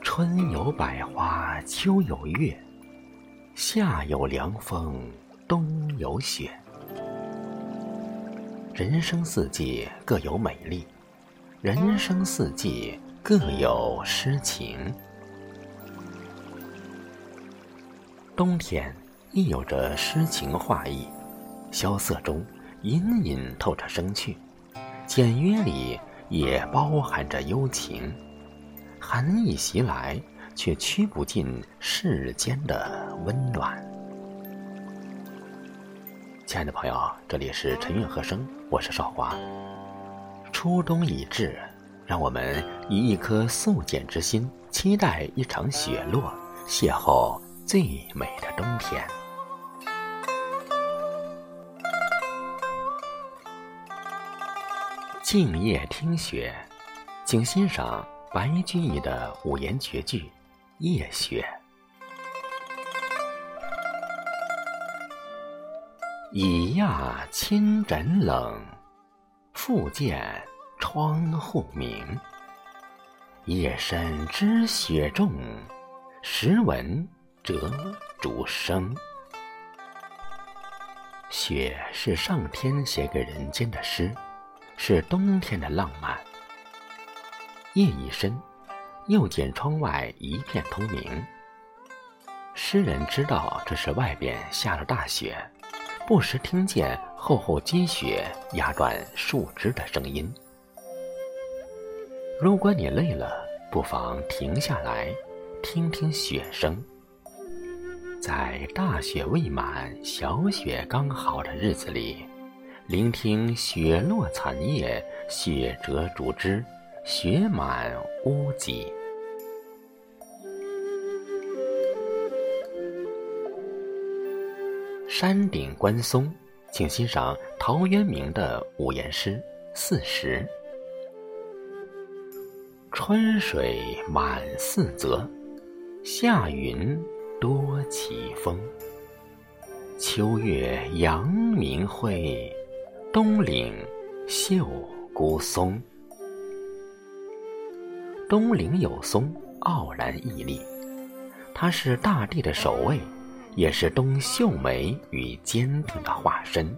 春有百花，秋有月，夏有凉风，冬有雪。人生四季各有美丽，人生四季各有诗情。冬天亦有着诗情画意，萧瑟中隐隐透着生趣，简约里也包含着幽情。寒意袭来，却驱不尽世间的温暖。亲爱的朋友，这里是陈韵和声，我是少华。初冬已至，让我们以一颗素简之心，期待一场雪落，邂逅最美的冬天。静夜听雪，请欣赏白居易的五言绝句《夜雪》。已讶亲枕冷，复见窗户明。夜深知雪重，时闻折竹声。雪是上天写给人间的诗，是冬天的浪漫。夜已深，又见窗外一片通明。诗人知道这是外边下了大雪。不时听见厚厚积雪压断树枝的声音。如果你累了，不妨停下来，听听雪声。在大雪未满、小雪刚好的日子里，聆听雪落残叶、雪折竹枝、雪满屋脊。山顶观松，请欣赏陶渊明的五言诗《四时》：春水满四泽，夏云多奇峰。秋月阳明辉，东岭秀孤松。东岭有松，傲然屹立，它是大地的守卫。也是冬秀美与坚定的化身。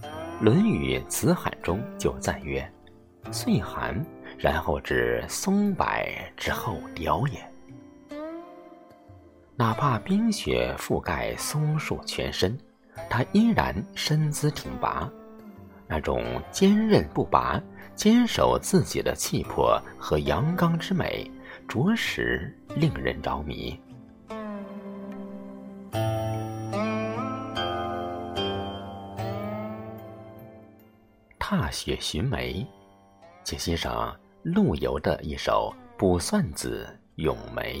《论语·子罕》中就赞曰：“岁寒，然后知松柏之后凋也。”哪怕冰雪覆盖松树全身，他依然身姿挺拔，那种坚韧不拔、坚守自己的气魄和阳刚之美，着实令人着迷。踏雪寻梅，请欣赏陆游的一首《卜算子·咏梅》。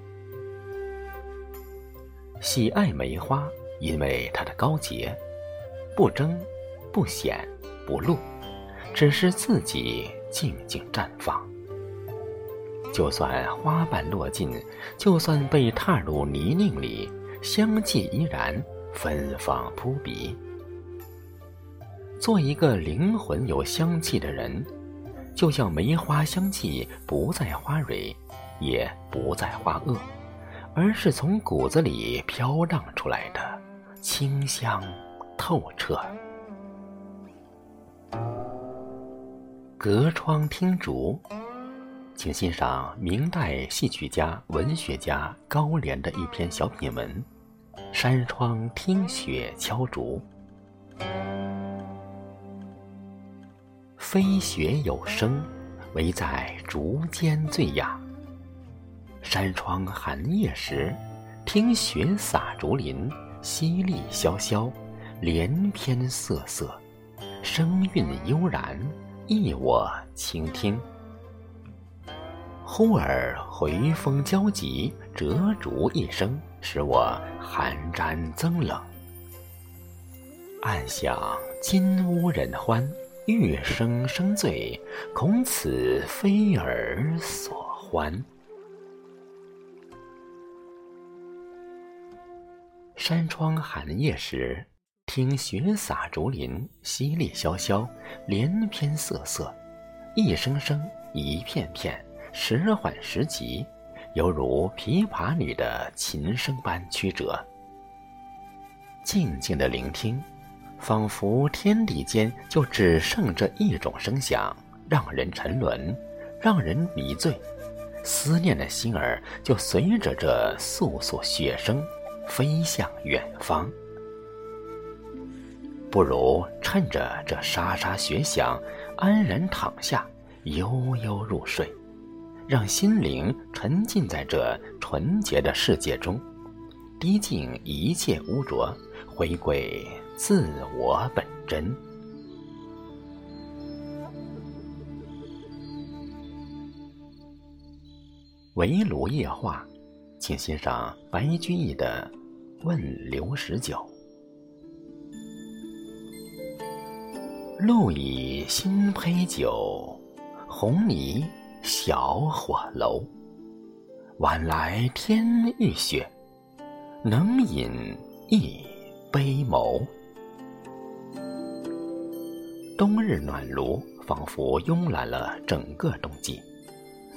喜爱梅花，因为它的高洁，不争，不显，不露，只是自己静静绽放。就算花瓣落尽，就算被踏入泥泞里，香气依然芬芳扑鼻。做一个灵魂有香气的人，就像梅花香气不在花蕊，也不在花萼，而是从骨子里飘荡出来的，清香透彻。隔窗听竹，请欣赏明代戏曲家、文学家高廉的一篇小品文《山窗听雪敲竹》。飞雪有声，唯在竹间最雅。山窗寒夜时，听雪洒竹林，淅沥潇潇，连篇瑟瑟，声韵悠然，忆我倾听。忽而回风交集，折竹一声，使我寒毡增冷。暗想金屋人欢，玉声声醉，恐此非尔所欢。山窗寒夜时，听雪洒竹林，淅沥潇潇，连篇瑟瑟，一声声，一片片。时缓时急，犹如琵琶里的琴声般曲折。静静的聆听，仿佛天地间就只剩这一种声响，让人沉沦，让人迷醉。思念的心儿就随着这簌簌雪声，飞向远方。不如趁着这沙沙雪响，安然躺下，悠悠入睡。让心灵沉浸在这纯洁的世界中，涤净一切污浊，回归自我本真。围炉夜话，请欣赏白居易的《问刘十九》。露已新醅酒，红泥。小火楼，晚来天欲雪，能饮一杯谋。冬日暖炉仿佛慵懒了整个冬季，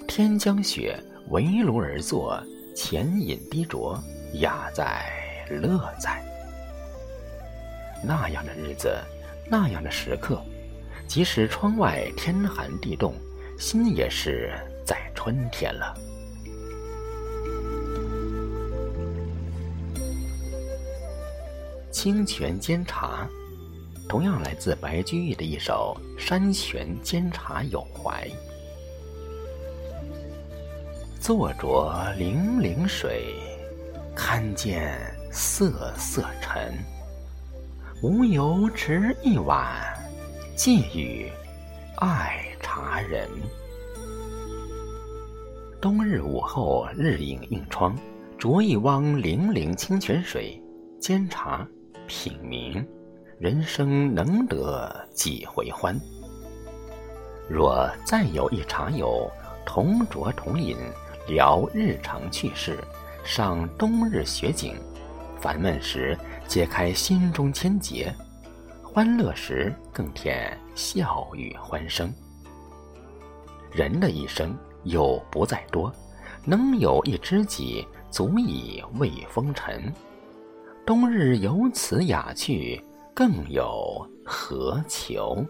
天将雪，围炉而坐，浅饮低酌，雅在乐在。那样的日子，那样的时刻，即使窗外天寒地冻。心也是在春天了。清泉煎茶，同样来自白居易的一首《山泉煎茶有怀》。坐着泠泠水，看见瑟瑟尘。无由持一碗，寄与爱。茶人，冬日午后，日影映窗，酌一汪泠泠清泉水，煎茶品茗，人生能得几回欢？若再有一茶友，同酌同饮，聊日常趣事，赏冬日雪景，烦闷时解开心中千结，欢乐时更添笑语欢声。人的一生又不在多，能有一知己，足以慰风尘。冬日有此雅趣，更有何求？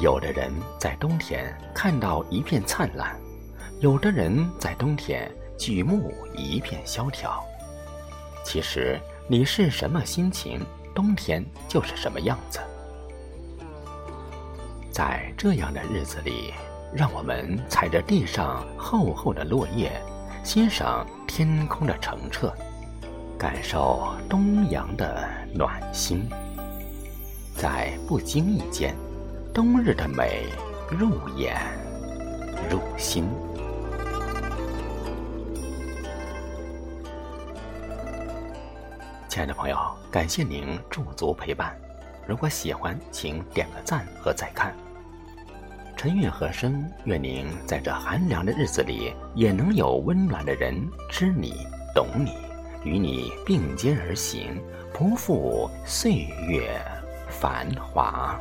有的人在冬天看到一片灿烂，有的人在冬天举目一片萧条。其实你是什么心情？冬天就是什么样子，在这样的日子里，让我们踩着地上厚厚的落叶，欣赏天空的澄澈，感受东阳的暖心，在不经意间，冬日的美入眼入心。亲爱的朋友，感谢您驻足陪伴。如果喜欢，请点个赞和再看。陈韵和声，愿您在这寒凉的日子里，也能有温暖的人知你、懂你，与你并肩而行，不负岁月繁华。